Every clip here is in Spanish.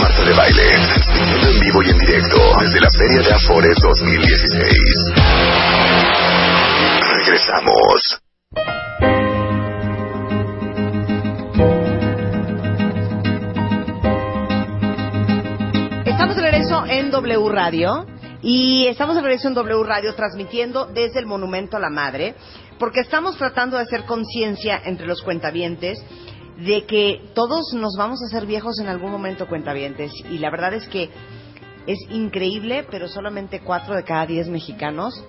Marta de Baile. En vivo y en directo desde la Feria de Afores 2016. Regresamos. Estamos de regreso en W Radio y estamos de regreso en W Radio transmitiendo desde el Monumento a la Madre porque estamos tratando de hacer conciencia entre los cuentavientes de que todos nos vamos a hacer viejos en algún momento cuentavientes y la verdad es que es increíble, pero solamente cuatro de cada diez mexicanos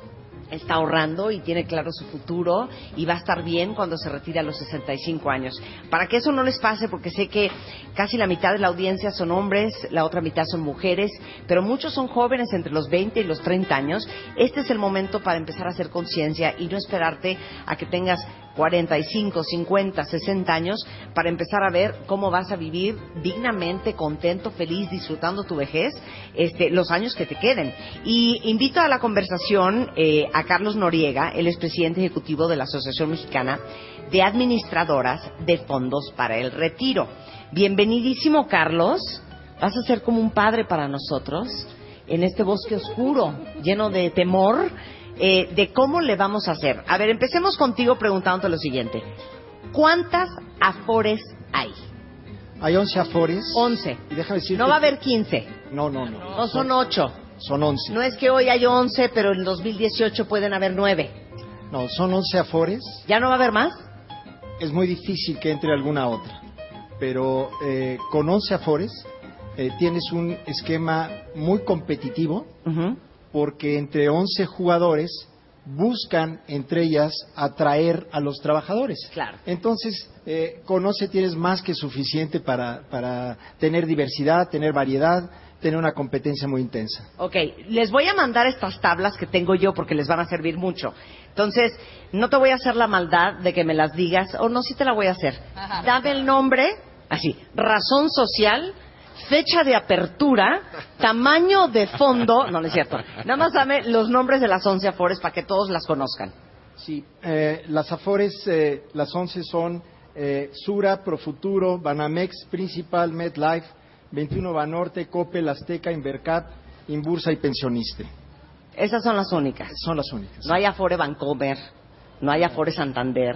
está ahorrando y tiene claro su futuro y va a estar bien cuando se retire a los 65 años. Para que eso no les pase, porque sé que casi la mitad de la audiencia son hombres, la otra mitad son mujeres, pero muchos son jóvenes entre los 20 y los 30 años, este es el momento para empezar a hacer conciencia y no esperarte a que tengas 45, 50, 60 años para empezar a ver cómo vas a vivir dignamente, contento, feliz, disfrutando tu vejez, este, los años que te queden. Y invito a la conversación eh, a Carlos Noriega, él es presidente ejecutivo de la Asociación Mexicana de Administradoras de Fondos para el Retiro. Bienvenidísimo, Carlos. Vas a ser como un padre para nosotros en este bosque oscuro, lleno de temor eh, de cómo le vamos a hacer. A ver, empecemos contigo preguntándote lo siguiente. ¿Cuántas afores hay? Hay 11 afores. 11. Y déjame decirte No va a haber 15. No, no, no. No son 8. Son 11. No es que hoy hay 11, pero en 2018 pueden haber 9. No, son 11 afores. ¿Ya no va a haber más? Es muy difícil que entre alguna otra. Pero eh, con 11 afores eh, tienes un esquema muy competitivo Ujú. Porque entre 11 jugadores buscan entre ellas atraer a los trabajadores. Claro. Entonces, eh, con 11 tienes más que suficiente para, para tener diversidad, tener variedad, tener una competencia muy intensa. Ok, les voy a mandar estas tablas que tengo yo porque les van a servir mucho. Entonces, no te voy a hacer la maldad de que me las digas, o no, sí te la voy a hacer. Dame el nombre, así, razón social, fecha de apertura, tamaño de fondo, no, no es cierto. Nada más dame los nombres de las 11 afores para que todos las conozcan. Sí, eh, las Afores, eh, las 11 son eh, Sura, Profuturo, Banamex, Principal, MedLife, 21 Banorte, Coppel, Azteca, Invercat, Inbursa y Pensioniste. Esas son las únicas. Son las únicas. No hay Afore Bancomer, no hay Afore Santander.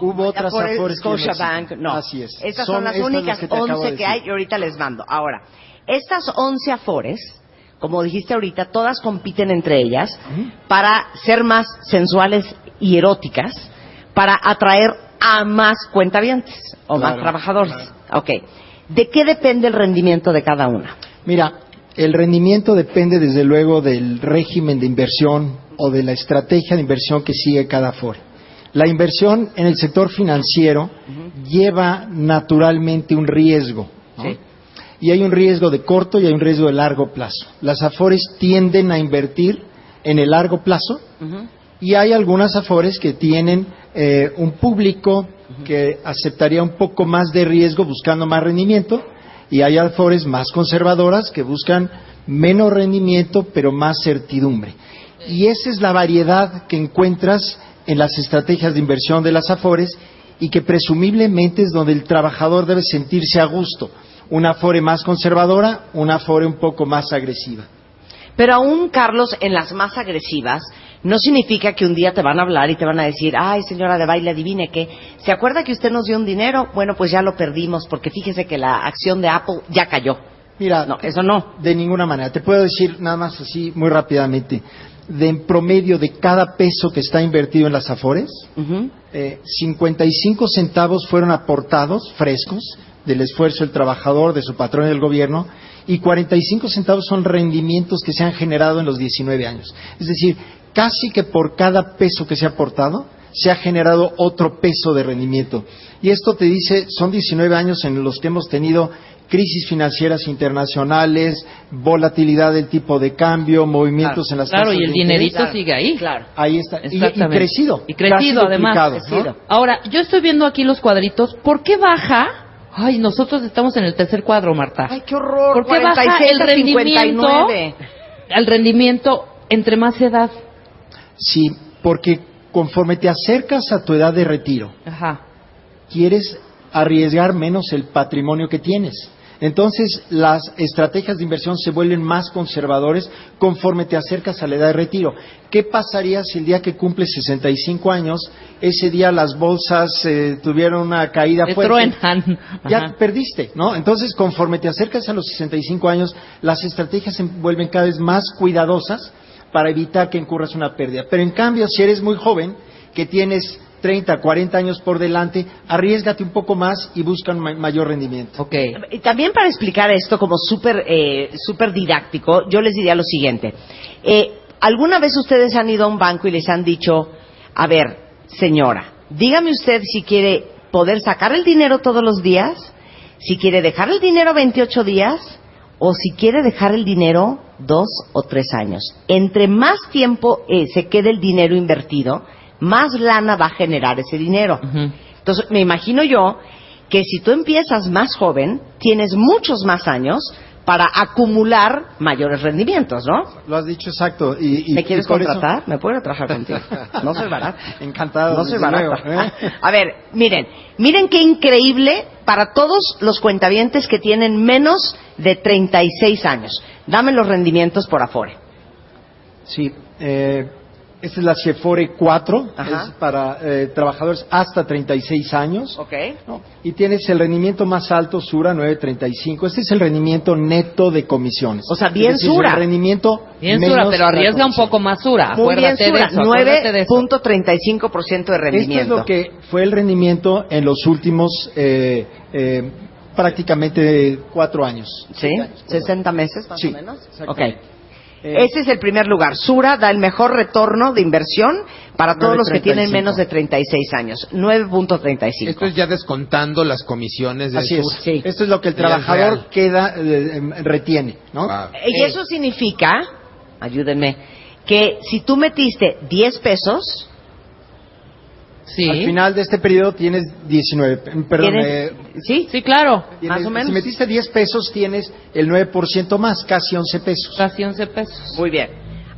Hubo otras Afore Afores que no Scotiabank, no. Así es. Estas son, las estas únicas que te acabo 11 de que hay y ahorita les mando. Ahora, estas 11 Afores, como dijiste ahorita, todas compiten entre ellas para ser más sensuales y eróticas, para atraer a más cuentavientes o más Claro, trabajadores. Ok. ¿De qué depende el rendimiento de cada una? Mira, el rendimiento depende desde luego del régimen de inversión o de la estrategia de inversión que sigue cada Afore. La inversión en el sector financiero lleva naturalmente un riesgo. ¿no? Sí. Y hay un riesgo de corto y hay un riesgo de largo plazo. Las Afores tienden a invertir en el largo plazo y hay algunas Afores que tienen eh, un público que aceptaría un poco más de riesgo buscando más rendimiento y hay Afores más conservadoras que buscan menos rendimiento pero más certidumbre. Y esa es la variedad que encuentras en las estrategias de inversión de las Afores y que presumiblemente es donde el trabajador debe sentirse a gusto. Una Afore más conservadora, una Afore un poco más agresiva. Pero aún, Carlos, en las más agresivas, no significa que un día te van a hablar y te van a decir, ay, señora de baile, adivine qué. ¿Se acuerda que usted nos dio un dinero? Bueno, pues ya lo perdimos porque fíjese que la acción de Apple ya cayó. Mira, No, eso no. De ninguna manera. Te puedo decir nada más así muy rápidamente. De en promedio de cada peso que está invertido en las Afores, Ujú. eh, 55 centavos fueron aportados frescos del esfuerzo del trabajador, de su patrón y del gobierno, y 45 centavos son rendimientos que se han generado en los 19 años. Es decir, casi que por cada peso que se ha aportado, se ha generado otro peso de rendimiento. Y esto te dice, son 19 años en los que hemos tenido crisis financieras internacionales, volatilidad del tipo de cambio, movimientos en las Claro, tasas y el de interés. dinerito sigue ahí. Claro. Ahí está. Y- crecido. Y crecido, además. Ahora, yo estoy viendo aquí los cuadritos. ¿Por qué baja? Ay, nosotros estamos en el tercer cuadro, Marta. Ay, qué horror. ¿Por qué baja 46 el rendimiento? 59. El rendimiento entre más edad. Sí, porque conforme te acercas a tu edad de retiro, Ajá. quieres arriesgar menos el patrimonio que tienes. Entonces, las estrategias de inversión se vuelven más conservadores conforme te acercas a la edad de retiro. ¿Qué pasaría si el día que cumples 65 años, ese día las bolsas eh, tuvieron una caída Te fuerte? truenan. Ya Ajá. perdiste, ¿no? Entonces, conforme te acercas a los 65 años, las estrategias se vuelven cada vez más cuidadosas para evitar que incurras una pérdida. Pero en cambio, si eres muy joven, que tienes 30, 40 años por delante, arriesgate un poco más y busca un ma- mayor rendimiento. Ok. También para explicar esto como súper eh, súper didáctico, yo les diría lo siguiente. Eh, ¿Alguna vez ustedes han ido a un banco y les han dicho, a ver, señora, dígame usted si quiere poder sacar el dinero todos los días, si quiere dejar el dinero 28 días o si quiere dejar el dinero dos o tres años? Entre más tiempo eh, se quede el dinero invertido, más lana va a generar ese dinero. Entonces, me imagino yo que si tú empiezas más joven, tienes muchos más años para acumular mayores rendimientos, ¿no? Lo has dicho exacto. Y, y- ¿Me quieres y por eso- contratar? ¿Me puedo trabajar contigo? No soy barata. Encantado. No soy barata. ¿eh? A ver, miren, miren qué increíble para todos los cuentavientes que tienen menos de 36 años. Dame los rendimientos por Afore. Sí, eh, esta es la Chefore 4, Ajá. es para eh, trabajadores hasta 36 años. ¿Ok? ¿no? Y tienes el rendimiento más alto, Sura 935. Este es el rendimiento neto de comisiones. O sea, bien decir, Sura. El rendimiento Bien menos Sura, pero arriesga un poco más Sura. Muy bien, Acuérdate Sura. de eso. acuérdate de eso. 9.35% de Esto es rendimiento. lo que fue el rendimiento en los últimos eh, eh, prácticamente cuatro años. ¿Sí? Años, perdón. 60 meses más Sí, o menos. Ok. Eh, Ese es el primer lugar. Sura da el mejor retorno de inversión para todos los que 9.35. tienen menos de 36 años. 9.35. Esto es ya descontando las comisiones de Así es. Sur. Sí. Esto es lo que el trabajador queda eh, em, retiene, ¿no? Ah. Y eso significa, ayúdenme, que si tú metiste 10 pesos, Sí. Al final de este periodo tienes 19, eh, perdón, tienes- eh, ¿sí? Sí, claro. tienes- más o menos. Si metiste 10 pesos tienes el 9% más, casi 11 pesos. Casi 11 pesos. Muy bien.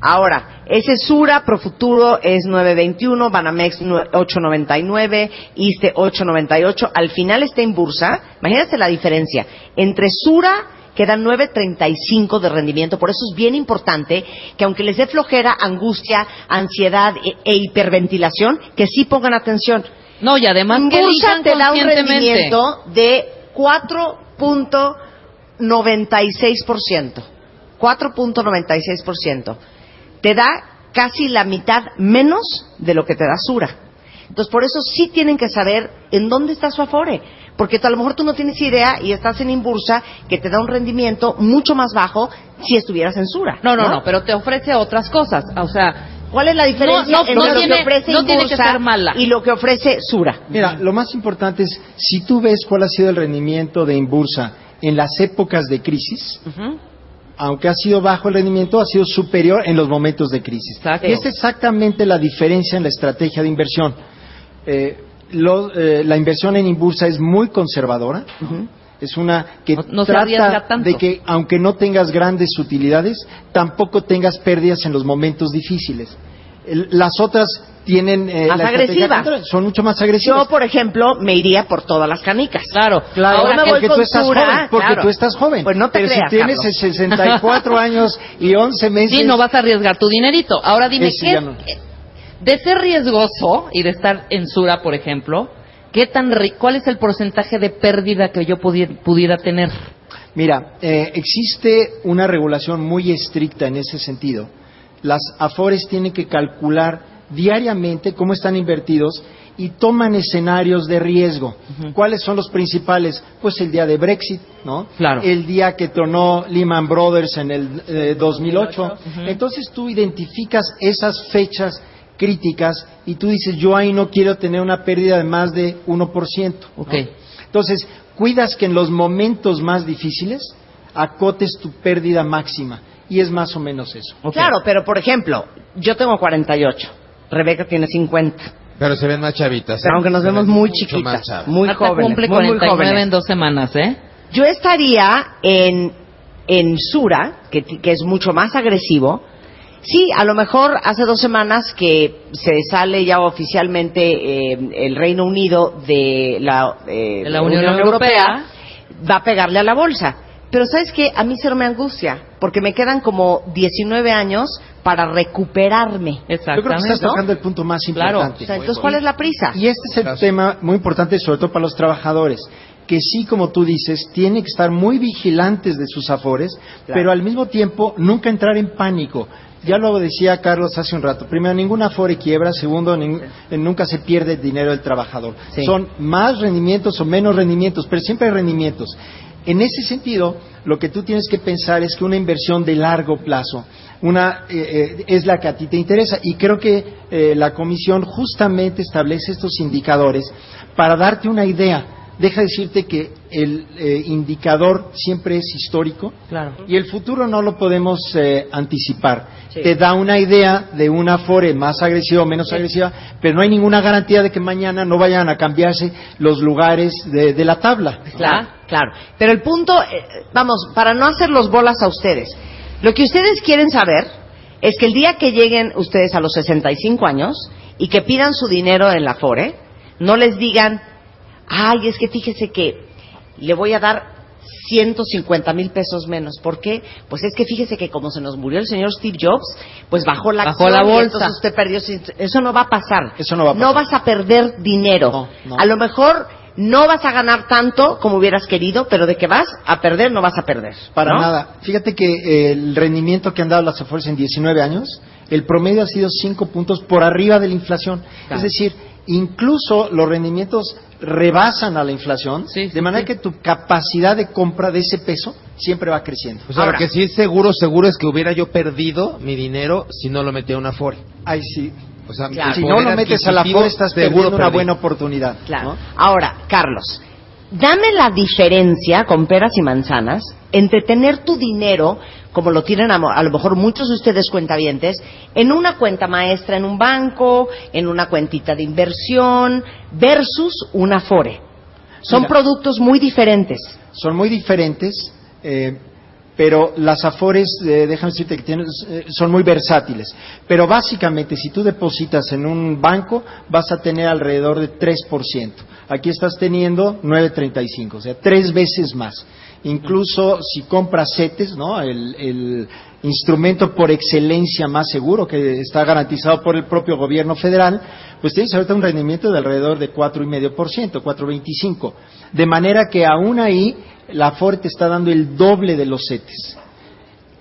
Ahora, ese Sura Profuturo es 9.21, Banamex nue- 8.99, ISTE 8.98. Al final está en bursa. Imagínate la diferencia. Entre Sura quedan 9.35 de rendimiento. Por eso es bien importante que aunque les dé flojera, angustia, ansiedad e, e hiperventilación, que sí pongan atención. No, y además que Bursa te da un rendimiento de 4.96%. 4.96%. Te da casi la mitad menos de lo que te da Sura. Entonces, por eso sí tienen que saber en dónde está su Afore. Porque a lo mejor tú no tienes idea y estás en Inbursa que te da un rendimiento mucho más bajo si estuvieras en Sura. No, no, no, pero te ofrece otras cosas. O sea, ¿Cuál es la diferencia No, no, entre no lo tiene- que ofrece no tiene que Inbursa ser mala. y lo que ofrece Sura? Mira, lo más importante es, si tú ves cuál ha sido el rendimiento de Inbursa en las épocas de crisis, aunque ha sido bajo el rendimiento, ha sido superior en los momentos de crisis. Exacto. Y es exactamente la diferencia en la estrategia de inversión. Eh, lo- eh, la inversión en Inbursa es muy conservadora. Es una que No- no trata de que, aunque no tengas grandes utilidades, tampoco tengas pérdidas en los momentos difíciles. El- las otras tienen eh, Más la estrategia agresiva. contraria, son mucho más agresivas. Yo, por ejemplo, me iría por todas las canicas. Claro. Claro, Ahora voy porque con tú estás joven, porque claro. tú estás joven. Pues no te Pero creas, si tienes Carlos. 64 años y 11 meses, Sí, no vas a arriesgar tu dinerito. Ahora dime, ¿qué, no. De ser riesgoso y de estar en Sura, por ejemplo, ¿qué tan ri- ¿cuál es el porcentaje de pérdida que yo pudi- pudiera tener? Mira, eh, existe una regulación muy estricta en ese sentido. Las AFORES tienen que calcular diariamente cómo están invertidos y toman escenarios de riesgo. ¿Cuáles son los principales? Pues el día de Brexit, ¿no? Claro. El día que tronó Lehman Brothers en el eh, 2008. Entonces tú identificas esas fechas críticas y tú dices, yo ahí no quiero tener una pérdida de más de 1%. ¿no? Ok. Entonces, cuidas que en los momentos más difíciles acotes tu pérdida máxima. Y es más o menos eso. Claro, pero por ejemplo, yo tengo 48, Rebeca tiene 50. Pero se ven más chavitas. ¿eh? Aunque nos Se vemos muy chiquitas, muy jóvenes, cumple muy, muy 49 jóvenes. en dos semanas, ¿eh? Yo estaría en, en Sura, que, que es mucho más agresivo. Sí, a lo mejor hace dos semanas que se sale ya oficialmente eh, el Reino Unido de la, eh, De la Unión Europea. va a pegarle a la bolsa. Pero ¿sabes qué? A mí cero me angustia, porque me quedan como 19 años para recuperarme. Yo creo que Exactamente. estás tocando el punto más Claro. importante. O sea, entonces, ¿cuál es la prisa? Y este es el tema muy importante, sobre todo para los trabajadores, que sí, como tú dices, tienen que estar muy vigilantes de sus afores, pero al mismo tiempo nunca entrar en pánico. Ya lo decía Carlos hace un rato. Primero, ningún afore quiebra. Segundo, eh, nunca se pierde el dinero del trabajador. Sí. Son más rendimientos o menos rendimientos, pero siempre hay rendimientos. En ese sentido, lo que tú tienes que pensar es que una inversión de largo plazo una, eh, eh, es la que a ti te interesa. Y creo que eh, la Comisión justamente establece estos indicadores para darte una idea. Deja decirte que el eh, indicador siempre es histórico Claro. y el futuro no lo podemos eh, anticipar. Sí. Te da una idea de una Afore más agresiva o menos agresiva, pero no hay ninguna garantía de que mañana no vayan a cambiarse los lugares de, de la tabla. Claro, claro. Pero el punto, eh, vamos, para no hacer los bolas a ustedes, lo que ustedes quieren saber es que el día que lleguen ustedes a los 65 años y que pidan su dinero en la FORE, no les digan, ay, es que fíjese que le voy a dar 150 mil pesos menos. ¿Por qué? Pues es que fíjese que como se nos murió el señor Steve Jobs, pues bajó la Bajó acción la bolsa. entonces usted perdió. Eso no va a pasar. Eso no va a No pasar. vas a perder dinero. No, no. A lo mejor no vas a ganar tanto como hubieras querido, pero de que vas a perder, no vas a perder. Para ¿no? nada. Fíjate que el rendimiento que han dado las Afores en 19 años, el promedio ha sido 5 puntos por arriba de la inflación. Claro. Es decir, incluso los rendimientos rebasan a la inflación, Sí, sí, de manera sí. que tu capacidad de compra de ese peso siempre va creciendo. O sea, Ahora- lo que sí es seguro, seguro es que hubiera yo perdido mi dinero si no lo metía a una Afore. Ay, sí. O sea, Claro. Si no lo metes a la Afore, estás seguro perdiendo una perdí. buena oportunidad. Claro. ¿no? Ahora, Carlos, dame la diferencia con peras y manzanas entre tener tu dinero, como lo tienen a, a lo mejor muchos de ustedes cuentavientes, en una cuenta maestra en un banco, en una cuentita de inversión, versus una Afore. Son Mira. productos muy diferentes. son muy diferentes, eh, pero las afores, eh, déjame decirte que tienen- eh, son muy versátiles. Pero básicamente, si tú depositas en un banco, vas a tener alrededor de 3%. Aquí estás teniendo 9.35, o sea, tres veces más. Incluso si compras CETES, ¿no? El, instrumento por excelencia más seguro que está garantizado por el propio gobierno federal, pues tienes ahorita un rendimiento de alrededor de 4,5%, 4,25%. De manera que aún ahí la FORE te está dando el doble de los CETES.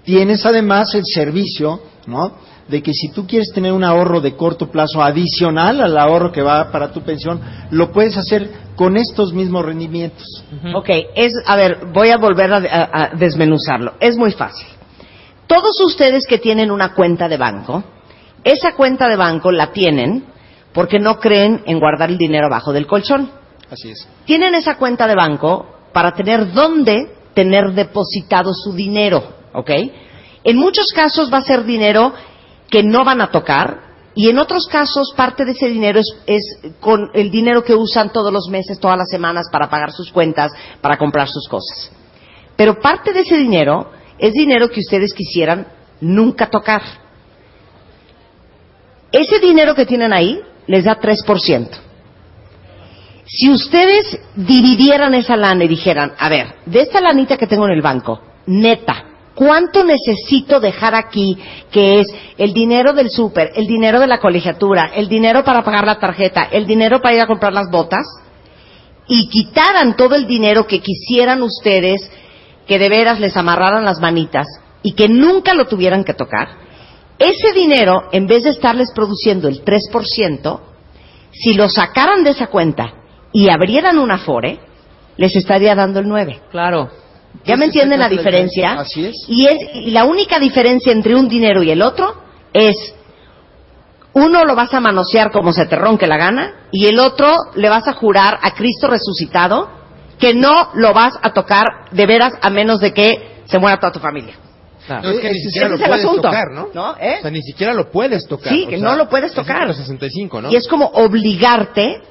Tienes además el servicio, ¿no? De que si tú quieres tener un ahorro de corto plazo adicional al ahorro que va para tu pensión, lo puedes hacer con estos mismos rendimientos. Ok, es, a ver, voy a volver a, a- a desmenuzarlo. Es muy fácil. Todos ustedes que tienen una cuenta de banco, esa cuenta de banco la tienen porque no creen en guardar el dinero abajo del colchón. Así es. Tienen esa cuenta de banco para tener dónde tener depositado su dinero, ¿ok? En muchos casos va a ser dinero que no van a tocar y en otros casos parte de ese dinero es, con el dinero que usan todos los meses, todas las semanas para pagar sus cuentas, para comprar sus cosas. Pero parte de ese dinero es dinero que ustedes quisieran nunca tocar. Ese dinero que tienen ahí les da 3%. Si ustedes dividieran esa lana y dijeran, a ver, de esta lanita que tengo en el banco, neta, ¿cuánto necesito dejar aquí que es el dinero del súper, el dinero de la colegiatura, el dinero para pagar la tarjeta, el dinero para ir a comprar las botas? Y quitaran todo el dinero que quisieran ustedes, que de veras les amarraran las manitas y que nunca lo tuvieran que tocar, ese dinero, en vez de estarles produciendo el 3%, si lo sacaran de esa cuenta y abrieran una FORE, les estaría dando el 9. Claro. ¿Ya me entienden la diferencia? Así es. Y, es, y la única diferencia entre un dinero y el otro es uno lo vas a manosear como se te ronque la gana y el otro le vas a jurar a Cristo resucitado que no lo vas a tocar de veras a menos de que se muera toda tu familia. No, es que ni siquiera lo puedes asunto, tocar, ¿no? ¿no? ¿Eh? O sea, ni siquiera lo puedes tocar. Sí, o que sea, no lo puedes es tocar. Los 65, ¿no? Y es como obligarte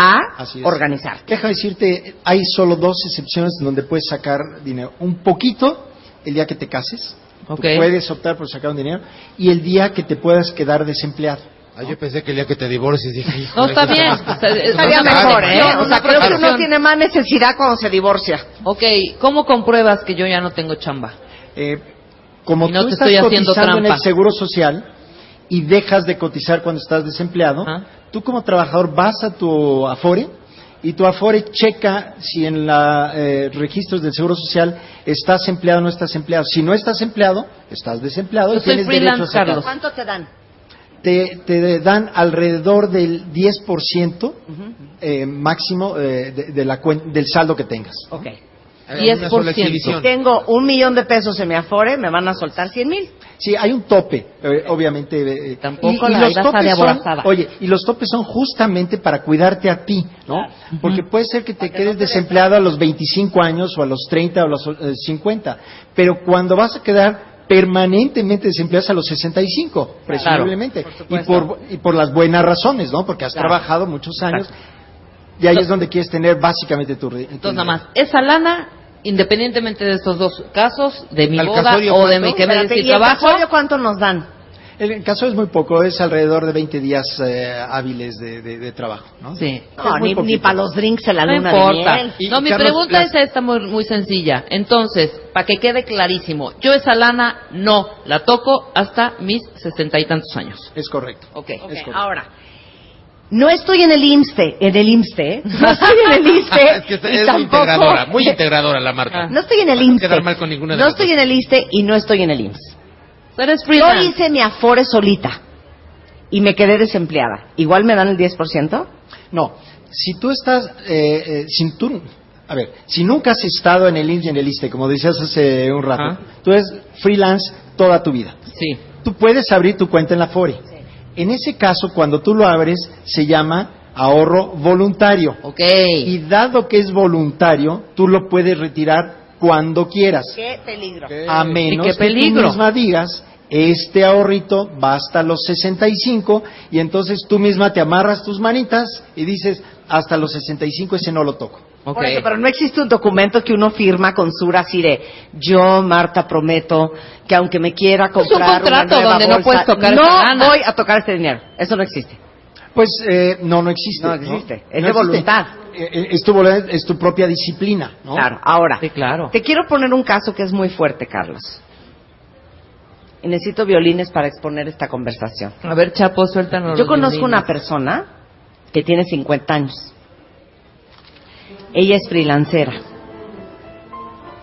a organizarte. Deja decirte, hay solo dos excepciones donde puedes sacar dinero. Un poquito el día que te cases. Tú puedes optar por sacar un dinero. Y el día que te puedas quedar desempleado. Ah, yo pensé que el día que te divorcies dije, No, está bien. está- O sea, es- Estaría mejor, ¿eh? O una sea, creo que uno tiene más necesidad cuando se divorcia. Ok, ¿cómo compruebas que yo ya no tengo chamba? Eh, como Y no tú te estás estoy haciendo cotizando en trampa. el seguro social y dejas de cotizar cuando estás desempleado, Ajá. tú como trabajador vas a tu Afore y tu Afore checa si en los registros del seguro social estás empleado o no estás empleado. Si no estás empleado, estás desempleado Yo y tienes derecho a sacar. Carlos. ¿Cuánto te dan? Te, te dan alrededor del 10% eh, máximo eh, de, de la cuen- del saldo que tengas. Ok. Hay una sola 10%. exhibición. Tengo un millón de pesos en mi Afore, me van a soltar 100 mil. Sí, hay un tope, eh, obviamente. eh, Tampoco y, y la los ibas a topes de son, oye, y los topes son justamente para cuidarte a ti, ¿no? Porque puede ser que te quedes desempleado a los 25 años o a los 30 o a los eh, 50, pero cuando vas a quedar permanentemente desempleado es a los 65, presumiblemente, por y por y por las buenas razones, ¿no? Porque has Claro. trabajado muchos años y ahí es donde quieres tener básicamente tu Entonces, nada más, esa lana, independientemente de estos dos casos, de mi ¿Al boda casorio o de mi que me Espérate, si ¿y el trabajo, casorio cuánto nos dan? El caso es muy poco, es alrededor de 20 días eh, hábiles de, de- de trabajo, ¿no? sí. No, ni, para los drinks en la No luna de importa. miel. Y- No, mi Carlos, pregunta las- es esta muy, muy sencilla. Entonces, para que quede clarísimo, yo esa lana no la toco hasta mis sesenta y tantos años. Es correcto. Ok. Ok, Es correcto. ahora, no estoy en el IMSSTE, en el IMSSTE, ¿eh? no estoy en el IMSSTE es que y es tampoco- integradora, muy integradora la marca. No estoy en el No IMSSTE. quedar mal con ninguna de no estoy en el IMSSTE y no estoy en el IMSS. Tú eres Yo hice mi Afore solita y me quedé desempleada. ¿Igual me dan el 10%? No, si tú estás, eh, eh, sin tú, a ver, si nunca has estado en el IMSS y en el ISTE, como decías hace un rato, Ajá. tú eres freelance toda tu vida. Sí. Tú puedes abrir tu cuenta en la FORE. En ese caso, cuando tú lo abres, se llama ahorro voluntario. Ok. Y dado que es voluntario, tú lo puedes retirar cuando quieras. Qué peligro. A menos qué que tú misma digas, este ahorrito va hasta los 65 y entonces tú misma te amarras tus manitas y dices, hasta los 65 ese no lo toco. Ok. Por eso, pero no existe un documento que uno firma con Sura así de yo, Marta, prometo que aunque me quiera Es un comprar una contrato nueva donde no bolsa, puedes tocar no lana. voy a tocar este dinero. Eso no existe. Pues eh, no, no existe. No existe. Es No de voluntad. Eh, eh, Es tu, voluntad, es tu propia disciplina, ¿no? Claro. Ahora, Sí, claro. te quiero poner un caso que es muy fuerte, Carlos. Y necesito violines para exponer esta conversación. A ver, Chapo, suéltanos. Yo los conozco violines. una persona que tiene 50 años. Ella es freelancera.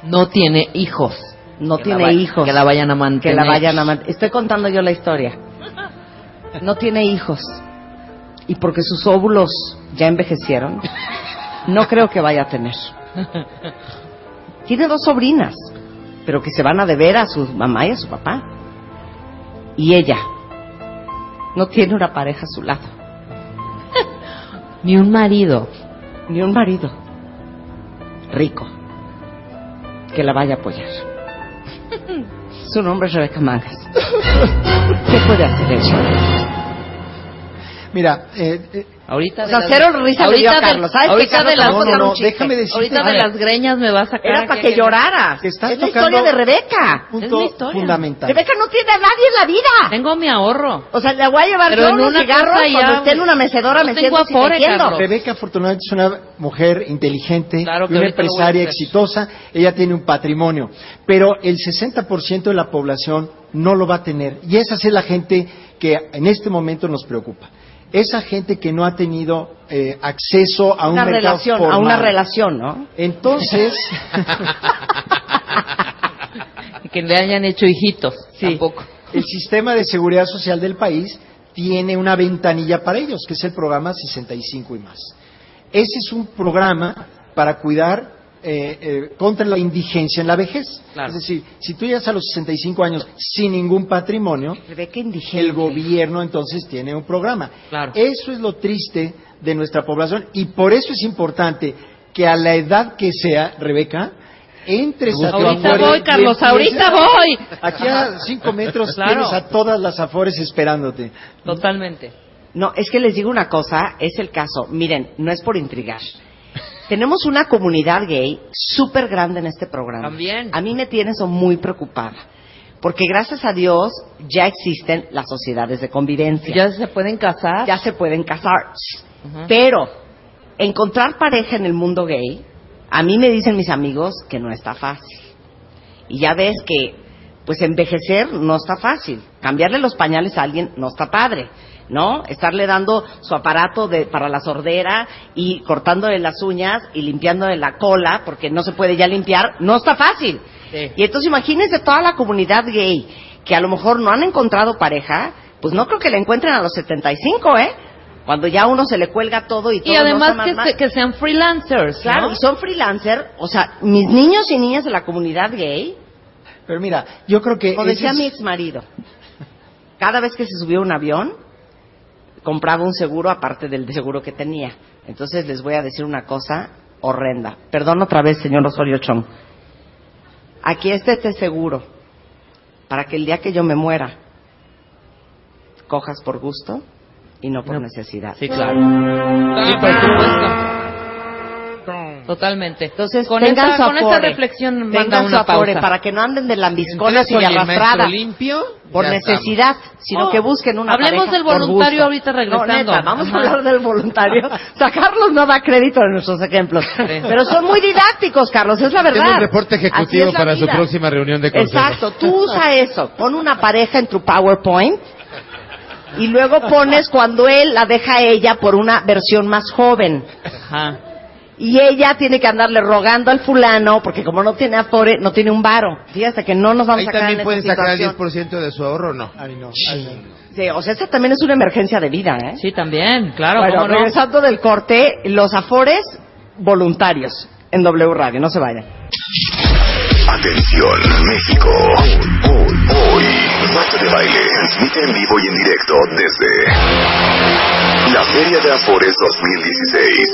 No tiene hijos. No Que tiene va- hijos. Que la vayan a mantener. que la vayan a man- Estoy contando yo la historia. No tiene hijos. Y porque sus óvulos ya envejecieron, no creo que vaya a tener. Tiene dos sobrinas, pero que se van a deber a su mamá y a su papá. Y ella no tiene una pareja a su lado, Ni un marido. ni un marido rico que la vaya a apoyar. Su nombre es Rebeca Mangas. ¿Qué puede hacer ella? Mira, eh, eh, Ahorita O sea, de cero risa le dio a ahorita de- Carlos. ¿Sabes qué, ahorita las no, no, déjame decirte. ahorita a de las greñas me va a sacar. Era para que lloraras. que estás es la historia de Rebeca. punto Es mi historia. fundamental. Rebeca no tiene a nadie en la vida. Tengo mi ahorro. O sea, le voy a llevar Pero yo en unos una cigarros cuando esté en una mecedora me tengo siento. Carlos. Rebeca afortunadamente es una mujer inteligente Claro una ahorita empresaria exitosa. Ella tiene un patrimonio, pero el 60% de la población no lo va a tener. Y esa es la gente que en este momento nos preocupa. Esa gente que no ha tenido eh, acceso a un Una mercado relación, a una relación, ¿no? Entonces, que le hayan hecho hijitos. Sí. Tampoco. el sistema de seguridad social del país tiene una ventanilla para ellos, que es el programa 65 y más. Ese es un programa para cuidar eh, eh, contra la indigencia en la vejez. Claro. Es decir, si tú llegas a los 65 años sin ningún patrimonio, Rebeca indigente. el gobierno entonces tiene un programa. Claro. Eso es lo triste de nuestra población y por eso es importante que a la edad que sea, Rebeca, entres a tu Ahorita Afore voy, Carlos, ahorita voy. Aquí a cinco metros Claro. tienes a todas las Afores esperándote. Totalmente. No, es que les digo una cosa, es el caso. Miren, no es por intrigar. Tenemos una comunidad gay súper grande en este programa. También. A mí me tiene eso muy preocupada. Porque gracias a Dios ya existen las sociedades de convivencia. Ya se pueden casar. ya se pueden casar. Pero encontrar pareja en el mundo gay, a mí me dicen mis amigos que no está fácil. Y ya ves que, pues envejecer no está fácil. Cambiarle los pañales a alguien no está padre. ¿No? Estarle dando su aparato de, para la sordera y cortándole las uñas y limpiándole la cola porque no se puede ya limpiar, no está fácil. Sí. Y entonces imagínense toda la comunidad gay que a lo mejor no han encontrado pareja, pues no creo que la encuentren a los 75, ¿eh? Cuando ya uno se le cuelga todo y todo. Y no además está que, se- que sean freelancers. Claro, ¿no? y son freelancer, o sea, mis niños y niñas de la comunidad gay, Pero mira, yo creo que... como decía es- mi ex marido, cada vez que se subió a un avión, compraba un seguro aparte del seguro que tenía. Entonces les voy a decir una cosa horrenda. Perdón otra vez, señor Osorio Chong. Aquí está este seguro para que el día que yo me muera cojas por gusto y no por No. necesidad. Sí, claro. Sí, por supuesto. Totalmente. Entonces, con tengan su con afore. reflexión Tengan manda su una pausa. para que no anden de lambisconas y de limpio, por necesidad, sino Oh, que busquen una hablemos pareja del voluntario ahorita regresando. No, neta, vamos Ajá. a hablar del voluntario. O sea, Carlos no da crédito a nuestros ejemplos. Pero son muy didácticos, Carlos, es la verdad. Tiene un reporte ejecutivo para su próxima reunión de consejo. Exacto, tú usa eso, pon una pareja en tu PowerPoint y luego pones cuando él la deja a ella por una versión más joven. Ajá. Y ella tiene que andarle rogando al fulano, porque como no tiene afore, no tiene un varo. Fíjate que no nos vamos Ahí a quedar también en pueden esta sacar el situación. 10% de su ahorro o no. Ay, no, ay, no. Sí, o sea, esta también es una emergencia de vida, ¿eh? Sí, también, claro. bueno, ¿cómo no? regresando del corte, los afores voluntarios en W Radio, no se vayan. Atención, México. Hoy, hoy, Marta de Baile transmite en vivo y en directo desde la Feria de Afores 2016.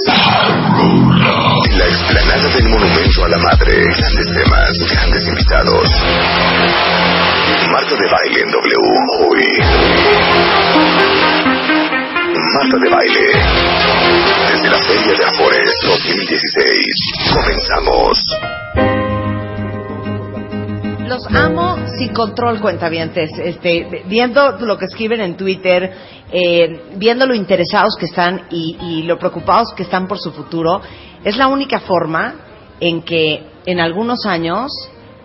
En la explanada del Monumento a la Madre. Grandes temas, grandes invitados. Marta de Baile en W. Hoy. Marta de Baile. Desde la Feria de Afores 2016. Comenzamos. Los amo sin control, cuentavientes. Este, viendo lo que escriben en Twitter, eh, viendo lo interesados que están y, y lo preocupados que están por su futuro, es la única forma en que en algunos años,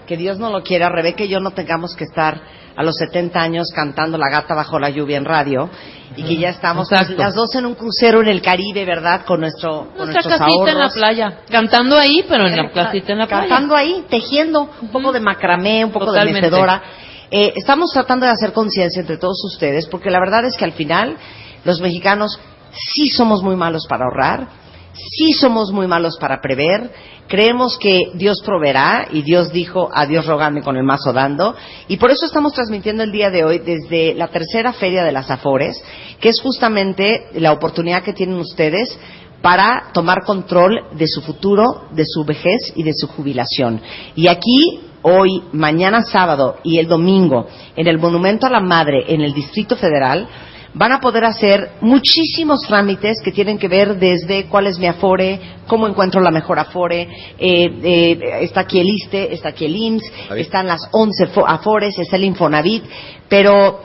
que Dios no lo quiera, Rebeca y yo no tengamos que estar a los 70 años cantando La gata bajo la lluvia en radio y que ya estamos pues, Exacto. las dos en un crucero en el Caribe, ¿verdad? Con nuestro con Nuestra nuestros casita en la playa. Cantando ahí, pero en la casita en la playa. Cantando ahí, tejiendo, un poco de macramé, un poco Totalmente. de mecedora. Eh, estamos tratando de hacer conciencia entre todos ustedes, porque la verdad es que al final los mexicanos sí somos muy malos para ahorrar, sí somos muy malos para prever, creemos que Dios proveerá y Dios dijo a Dios rogando con el mazo dando, y por eso estamos transmitiendo el día de hoy desde la tercera feria de las Afores, que es justamente la oportunidad que tienen ustedes para tomar control de su futuro, de su vejez y de su jubilación. Y aquí, hoy, mañana sábado y el domingo, en el Monumento a la Madre, en el Distrito Federal, van a poder hacer muchísimos trámites que tienen que ver desde cuál es mi afore, cómo encuentro la mejor afore, eh, eh, está aquí el ISTE, está aquí el IMSS, están las 11 fo- afores, está el Infonavit, pero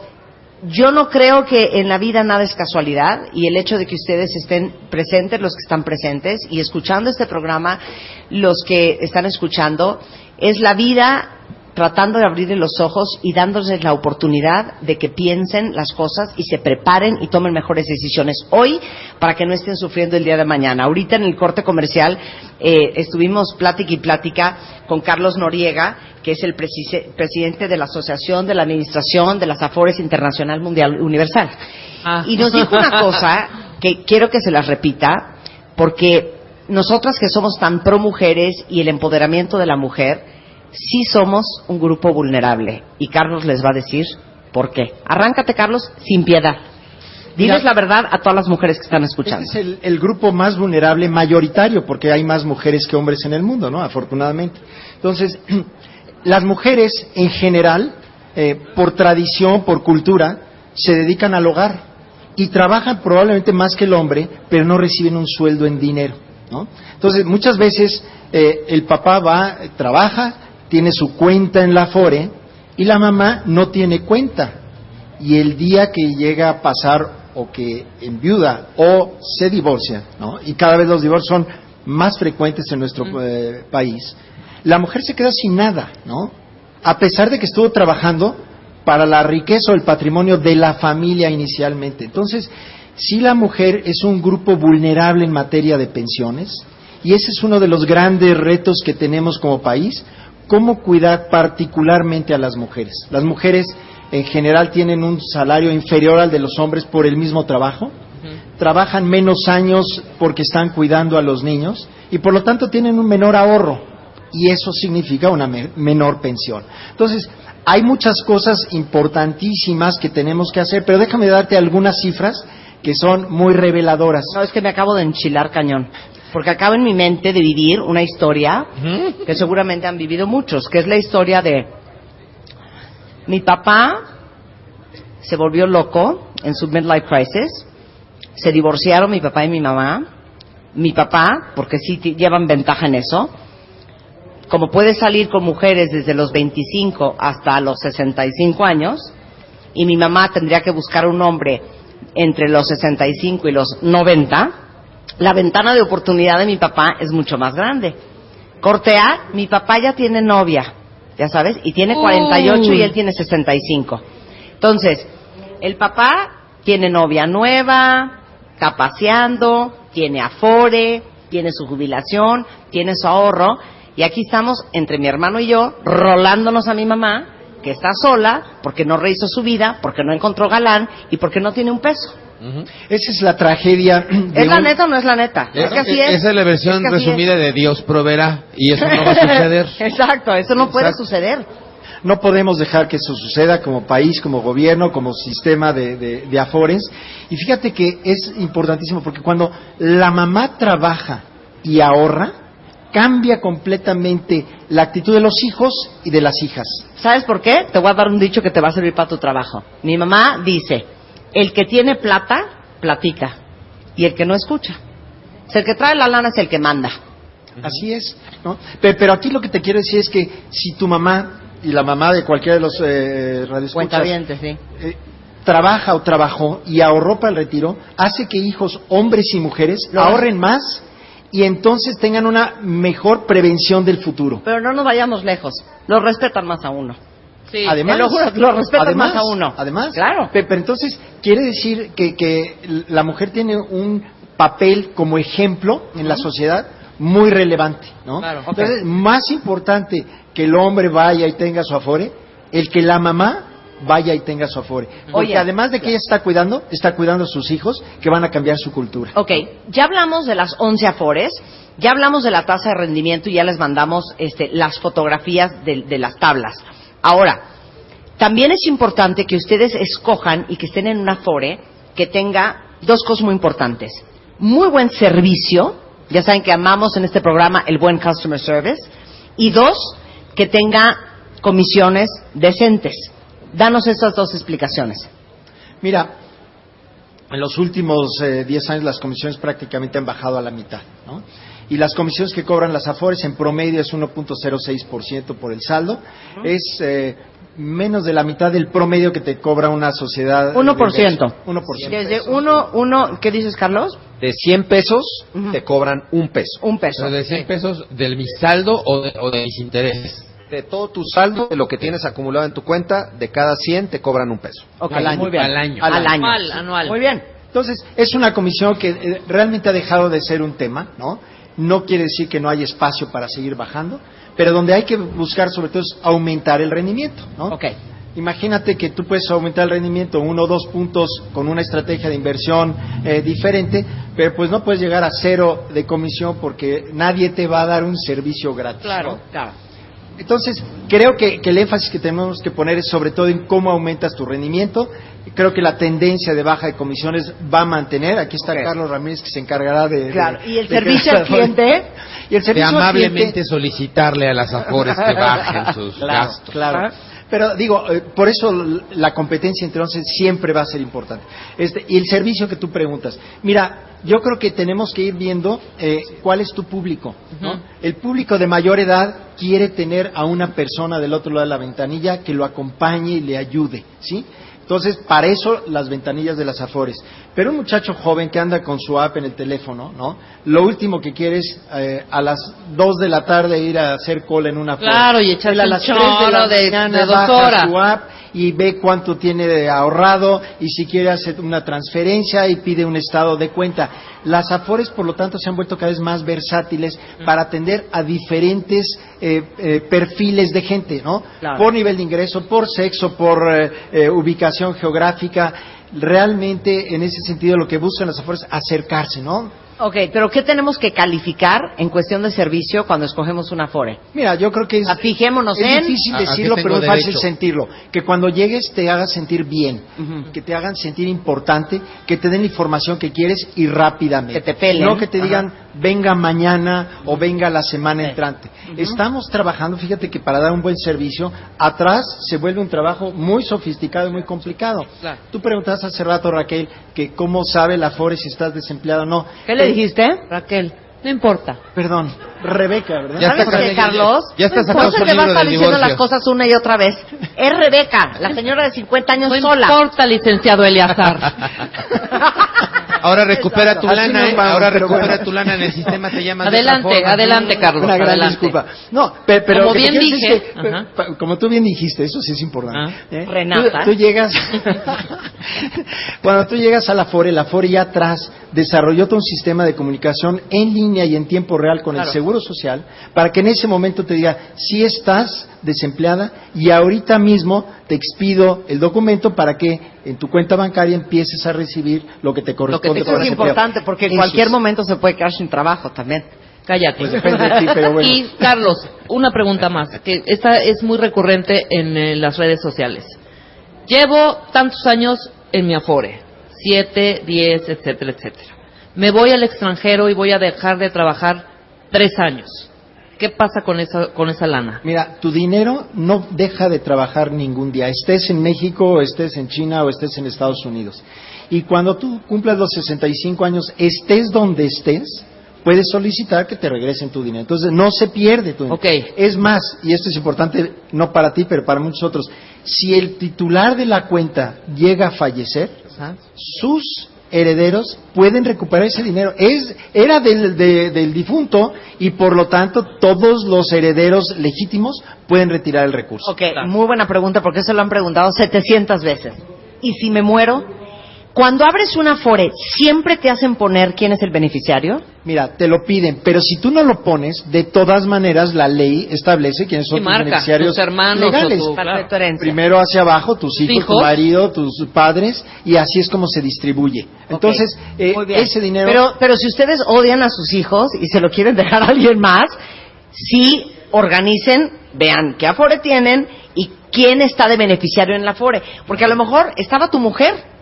yo no creo que en la vida nada es casualidad y el hecho de que ustedes estén presentes, los que están presentes, y escuchando este programa, los que están escuchando, es la vida tratando de abrirle los ojos y dándoles la oportunidad de que piensen las cosas y se preparen y tomen mejores decisiones hoy para que no estén sufriendo el día de mañana. Ahorita en el corte comercial eh, estuvimos plática y plática con Carlos Noriega, que es el presi- presidente de la Asociación de la Administración de las Afores Internacional Mundial Universal. Ah. Y nos dijo una cosa que quiero que se las repita, porque nosotras que somos tan pro mujeres y el empoderamiento de la mujer, sí somos un grupo vulnerable. Y Carlos les va a decir por qué. Arráncate, Carlos, sin piedad. Diles la verdad a todas las mujeres que están Este escuchando. es el, el grupo más vulnerable mayoritario, porque hay más mujeres que hombres en el mundo, ¿no? Afortunadamente. Entonces, las mujeres en general, eh, por tradición, por cultura, se dedican al hogar y trabajan probablemente más que el hombre, pero no reciben un sueldo en dinero, ¿no? Entonces, muchas veces eh, el papá va, trabaja, tiene su cuenta en la Afore y la mamá no tiene cuenta y el día que llega a pasar o que enviuda o se divorcia, ¿no? y cada vez los divorcios son más frecuentes en nuestro eh, país, la mujer se queda sin nada, ¿no? A pesar de que estuvo trabajando para la riqueza o el patrimonio de la familia inicialmente. Entonces, sí la mujer es un grupo vulnerable en materia de pensiones y ese es uno de los grandes retos que tenemos como país, cómo cuidar particularmente a las mujeres. Las mujeres en general tienen un salario inferior al de los hombres por el mismo trabajo, trabajan menos años porque están cuidando a los niños y por lo tanto tienen un menor ahorro y eso significa una me- menor pensión. Entonces, hay muchas cosas importantísimas que tenemos que hacer, pero déjame darte algunas cifras que son muy reveladoras. No, es que me acabo de enchilar cañón. Porque acabo en mi mente de vivir una historia que seguramente han vivido muchos, que es la historia de mi papá se volvió loco en su midlife crisis, se divorciaron mi papá y mi mamá, mi papá, porque sí llevan ventaja en eso, como puede salir con mujeres desde los 25 hasta los 65 años, y mi mamá tendría que buscar un hombre entre los 65 y los 90, la ventana de oportunidad de mi papá es mucho más grande. Cortea, mi papá ya tiene novia, ya sabes, y tiene 48 y él tiene 65. Entonces, el papá tiene novia nueva, está paseando, tiene afore, tiene su jubilación, tiene su ahorro, y aquí estamos entre mi hermano y yo, rolándonos a mi mamá, que está sola, porque no rehizo su vida, porque no encontró galán y porque no tiene un peso. Esa es la tragedia. de ¿Es la un- neta o no es la neta? Es, que así es. Esa es la versión Es que así resumida es. de Dios proveerá y eso no va a suceder. Exacto, eso no puede suceder. No podemos dejar que eso suceda como país, como gobierno, como sistema de, de- de afores. Y fíjate que es importantísimo porque cuando la mamá trabaja y ahorra, cambia completamente la actitud de los hijos y de las hijas. ¿Sabes por qué? Te voy a dar un dicho que te va a servir para tu trabajo. Mi mamá dice, el que tiene plata, platica. Y el que no escucha. O sea, el que trae la lana es el que manda. Así es, ¿no? Pe- Pero, aquí lo que te quiero decir es que si tu mamá y la mamá de cualquiera de los eh, radioescuchas sí. eh, trabaja o trabajó y ahorró para el retiro, hace que hijos, hombres y mujeres, Lo- ahorren más y entonces tengan una mejor prevención del futuro. Pero no nos vayamos lejos. Lo respetan más a uno. Sí. Además, lo juro, lo respetan además, más a uno. Además, Claro. Pe- Pero entonces quiere decir que, que la mujer tiene un papel como ejemplo en la sociedad muy relevante, ¿no? Claro. Entonces, más importante que el hombre vaya y tenga su afore, el que la mamá vaya y tenga su afore. Porque Oye. además de que ella está cuidando, está cuidando a sus hijos que van a cambiar su cultura. Ok, ya hablamos de las 11 afores, ya hablamos de la tasa de rendimiento y ya les mandamos este, las fotografías de, de las tablas. Ahora, también es importante que ustedes escojan y que estén en una afore que tenga dos cosas muy importantes. Muy buen servicio, ya saben que amamos en este programa el buen customer service, y dos, que tenga comisiones decentes. Danos esas dos explicaciones. Mira, en los últimos eh, 10 años las comisiones prácticamente han bajado a la mitad, ¿no? Y las comisiones que cobran las Afores en promedio es 1.06% por el saldo, es eh, menos de la mitad del promedio que te cobra una sociedad. 1%. 1%. Desde uno, uno, ¿qué dices, Carlos? De 100 pesos te cobran un peso. Un peso. O sea, de 100 pesos del mi saldo o de, o de mis intereses. De todo tu saldo, de lo que tienes acumulado en tu cuenta, de cada 100 te cobran un peso. Ok, Al año. muy bien. Al año. Al año. Anual, anual. Muy bien. Entonces, es una comisión que eh, realmente ha dejado de ser un tema, ¿no? No quiere decir que no hay espacio para seguir bajando, pero donde hay que buscar sobre todo es aumentar el rendimiento, ¿no? Ok. Imagínate que tú puedes aumentar el rendimiento uno o dos puntos con una estrategia de inversión eh, diferente, pero pues no puedes llegar a cero de comisión porque nadie te va a dar un servicio gratis. ¿no? claro. Entonces, creo que, que el énfasis que tenemos que poner es sobre todo en cómo aumentas tu rendimiento. Creo que la tendencia de baja de comisiones va a mantener. Aquí está. Carlos Ramírez que se encargará de... Claro. de- ¿Y el de servicio al cliente? Y el De servicio al amablemente cliente... solicitarle a las afores que bajen sus Claro, gastos. claro. Pero digo, eh, por eso la competencia entre once siempre va a ser importante. Este, y el servicio que tú preguntas. Mira, yo creo que tenemos que ir viendo eh, cuál es tu público. ¿no? El público de mayor edad quiere tener a una persona del otro lado de la ventanilla que lo acompañe y le ayude, ¿sí? Entonces, para eso las ventanillas de las Afores. Pero un muchacho joven que anda con su app en el teléfono, ¿no? Lo último que quiere es eh, a las 2 de la tarde ir a hacer cola en una. Claro, y echarse a las 3 de la de- mañana de dos baja horas. su app y ve cuánto tiene de ahorrado y si quiere hacer una transferencia y pide un estado de cuenta. Las Afores, por lo tanto, se han vuelto cada vez más versátiles para atender a diferentes eh, eh, perfiles de gente, ¿no? Claro. Por nivel de ingreso, por sexo, por eh, eh, ubicación geográfica. Realmente, en ese sentido, lo que buscan las Afores es acercarse, ¿no? Ok, pero ¿qué tenemos que calificar en cuestión de servicio cuando escogemos una Afore? Mira, yo creo que es, fijémonos es en- difícil ¿A- a qué decirlo, pero es fácil sentirlo. Que cuando llegues te hagas sentir bien, que te hagan sentir importante, que te den la información que quieres y rápidamente. Que te pelen. No que te Ajá. digan, venga mañana o venga la semana entrante. Estamos trabajando, fíjate que para dar un buen servicio, atrás se vuelve un trabajo muy sofisticado y muy complicado. Claro. Tú preguntaste hace rato, Raquel, que cómo sabe la FORE si estás desempleado o no. ¿Qué le Eh, dijiste? Raquel, no importa. Perdón, Rebeca, ¿verdad? Ya ¿Sabes está qué, Carlos? ya está sacando No te va a libro estar del diciendo las cosas una y otra vez. Es Rebeca, la señora de 50 años No sola. importa, licenciado Eleazar. Ahora recupera tu Así lana, ¿eh? vamos, Ahora pero recupera bueno. tu lana en el sistema, te llaman de Adelante, adelante, Carlos. Una gran adelante. disculpa. No, pe- pero, Como bien dije, es que, como tú bien dijiste, eso sí es importante. Ah. ¿eh? Renata. Tú, tú llegas, cuando tú llegas a la FORE, la FORE ya atrás desarrolló todo un sistema de comunicación en línea y en tiempo real con Claro. el Seguro Social para que en ese momento te diga si estás desempleada y ahorita mismo te expido el documento para que en tu cuenta bancaria empieces a recibir lo que te corresponde. Eso por es desempleado. importante porque en cualquier es. momento se puede quedar sin trabajo también. Cállate. Pues depende de ti, pero bueno. Y Carlos, una pregunta más, que esta es muy recurrente en eh, las redes sociales. Llevo tantos años en mi Afore, siete, diez, etcétera, etcétera. Me voy al extranjero y voy a dejar de trabajar tres años. ¿Qué pasa con esa, con esa lana? Mira, tu dinero no deja de trabajar ningún día, estés en México, o estés en China o estés en Estados Unidos. Y cuando tú cumplas los 65 años, estés donde estés, puedes solicitar que te regresen tu dinero. Entonces, no se pierde tu dinero. Ok. Es más, y esto es importante no para ti, pero para muchos otros, si el titular de la cuenta llega a fallecer, sus herederos pueden recuperar ese dinero. Es, era del, de- del difunto y por lo tanto todos los herederos legítimos pueden retirar el recurso. Ok, muy buena pregunta porque eso lo han preguntado 700 veces. ¿Y si me muero? Cuando abres una Afore, ¿siempre te hacen poner quién es el beneficiario? Mira, te lo piden, pero si tú no lo pones, de todas maneras la ley establece quiénes son Y tus marca, beneficiarios tus hermanos legales. o tu-. Primero hacia abajo, tus hijos, ¿Hijos? tu marido, tus padres, y así es como se distribuye. Entonces, eh, ese dinero... Pero, pero si ustedes odian a sus hijos y se lo quieren dejar a alguien más, sí organicen, vean qué Afore tienen y quién está de beneficiario en la Afore. Porque a lo mejor estaba tu mujer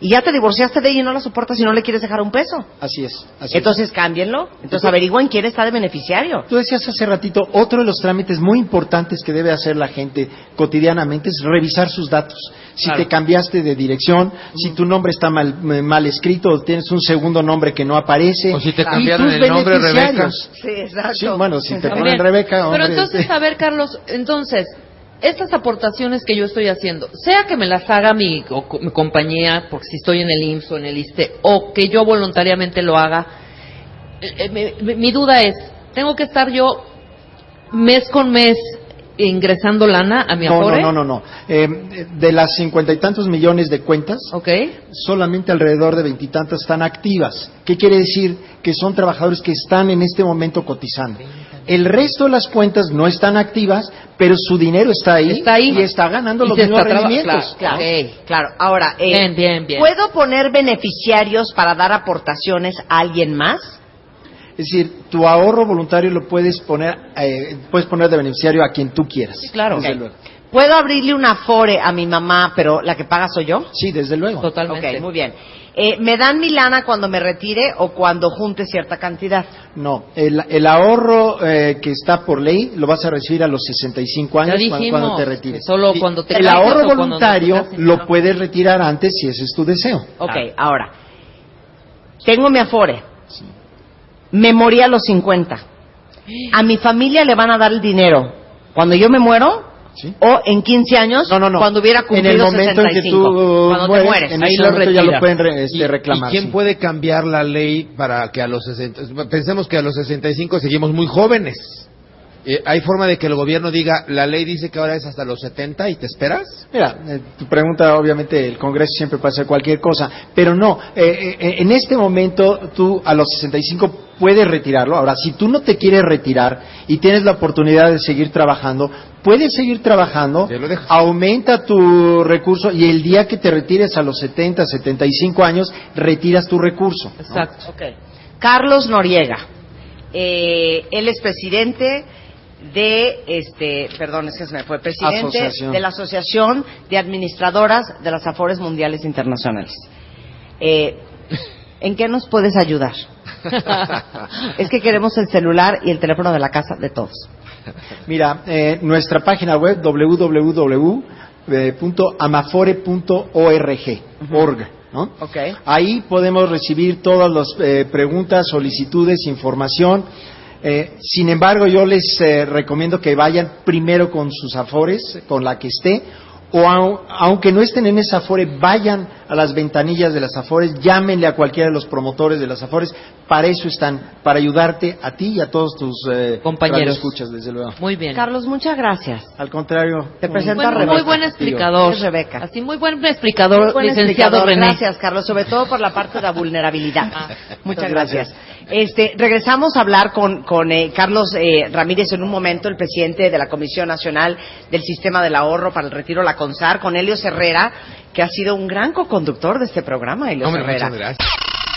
y ya te divorciaste de ella y no la soportas y no le quieres dejar un peso. Así es. Así es. Entonces cámbienlo. Entonces averigüen quién está de beneficiario. Tú decías hace ratito, otro de los trámites muy importantes que debe hacer la gente cotidianamente es revisar sus datos. Si Claro. te cambiaste de dirección, si tu nombre está mal, eh, mal escrito, o tienes un segundo nombre que no aparece. O si te cambiaron el nombre, beneficiarios. Sí, exacto. Sí, bueno, si te ponen. Rebeca, hombre, Pero entonces, este- a ver, Carlos, entonces, estas aportaciones que yo estoy haciendo, sea que me las haga mi, o mi compañía, porque si estoy en el IMSS o en el ISTE, o que yo voluntariamente lo haga, eh, eh, mi, duda es, ¿tengo que estar yo mes con mes ingresando lana a mi no, Afore? no, no, no, no. Eh, de las cincuenta y tantos millones de cuentas, ¿Ok? solamente alrededor de veintitantas están activas. ¿Qué quiere decir? Que son trabajadores que están en este momento cotizando. El resto de las cuentas no están activas, pero su dinero está ahí, Está ahí. y está ganando Y los mismos rendimientos. claro, Claro, claro. Ahora, eh, Bien, bien, bien. ¿puedo poner beneficiarios para dar aportaciones a alguien más? Es decir, tu ahorro voluntario lo puedes poner, eh, puedes poner de beneficiario a quien tú quieras. claro. Desde Ok. luego. ¿Puedo abrirle una Afore a mi mamá, pero la que paga soy yo? Sí, desde luego. Totalmente. Ok, muy bien. Eh, ¿Me dan mi lana cuando me retire o cuando junte cierta cantidad? No, el, el ahorro eh, que está por ley lo vas a recibir a los 65 Ya años cuando- dijimos, cuando te retires. solo cuando te el ahorro cuando voluntario no lo puedes retirar antes si ese es tu deseo. Ok, Claro. ahora. Tengo mi Afore. Me morí a los 50. ¿A mi familia le van a dar el dinero cuando yo me muero? Sí. ¿O en 15 años? No, no, no. Cuando hubiera en cumplido el momento en que 65. tú cuando mueres, te mueres. en ahí ese lo momento ya lo pueden re- este, ¿Y, reclamar. y quién sí. puede cambiar la ley para que a los 60... Pensemos que a los 65 seguimos muy jóvenes. Eh, ¿Hay forma de que el gobierno diga, la ley dice que ahora es hasta los 70 y te esperas? Mira, eh, tu pregunta, obviamente, el Congreso siempre puede hacer cualquier cosa, pero no, eh, eh, en este momento tú a los 65 puedes retirarlo. Ahora, si tú no te quieres retirar y tienes la oportunidad de seguir trabajando, puedes seguir trabajando, lo aumenta tu recurso y el día que te retires a los 70, 75 años, retiras tu recurso. ¿no? Exacto. Ok. Carlos Noriega. Eh, él es presidente de, este, perdón, es que se me fue, presidente Asociación. de la Asociación de Administradoras de las Afores Mundiales Internacionales. Eh, ¿En qué nos puedes ayudar? es que queremos el celular y el teléfono de la casa de todos. Mira, eh, nuestra página web www.amafore.org, org, ¿no? Ok. Ahí podemos recibir todas las eh, preguntas, solicitudes, información. Eh, sin embargo, yo les eh, recomiendo que vayan primero con sus afores, con la que esté, o au- aunque no estén en esa afore, vayan a las ventanillas de las afores, llámenle a cualquiera de los promotores de las afores, para eso están, para ayudarte a ti y a todos tus eh, Compañeros. escuchas, desde luego. Muy bien. Carlos, muchas gracias. Al contrario, Te presento Bueno, a Rebeca. muy buen explicador. Es Rebeca. Así, muy buen explicador, Muy buen licenciado explicador. René. Gracias, Carlos, sobre todo por la parte de la vulnerabilidad. Ah, Muchas gracias. Este, regresamos a hablar con, con eh, Carlos eh, Ramírez en un momento, el presidente de la Comisión Nacional del Sistema del Ahorro para el Retiro, la CONSAR, con Helios Herrera, que ha sido un gran co-conductor de este programa, Helios Hombre, Herrera. muchas gracias.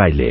Baile.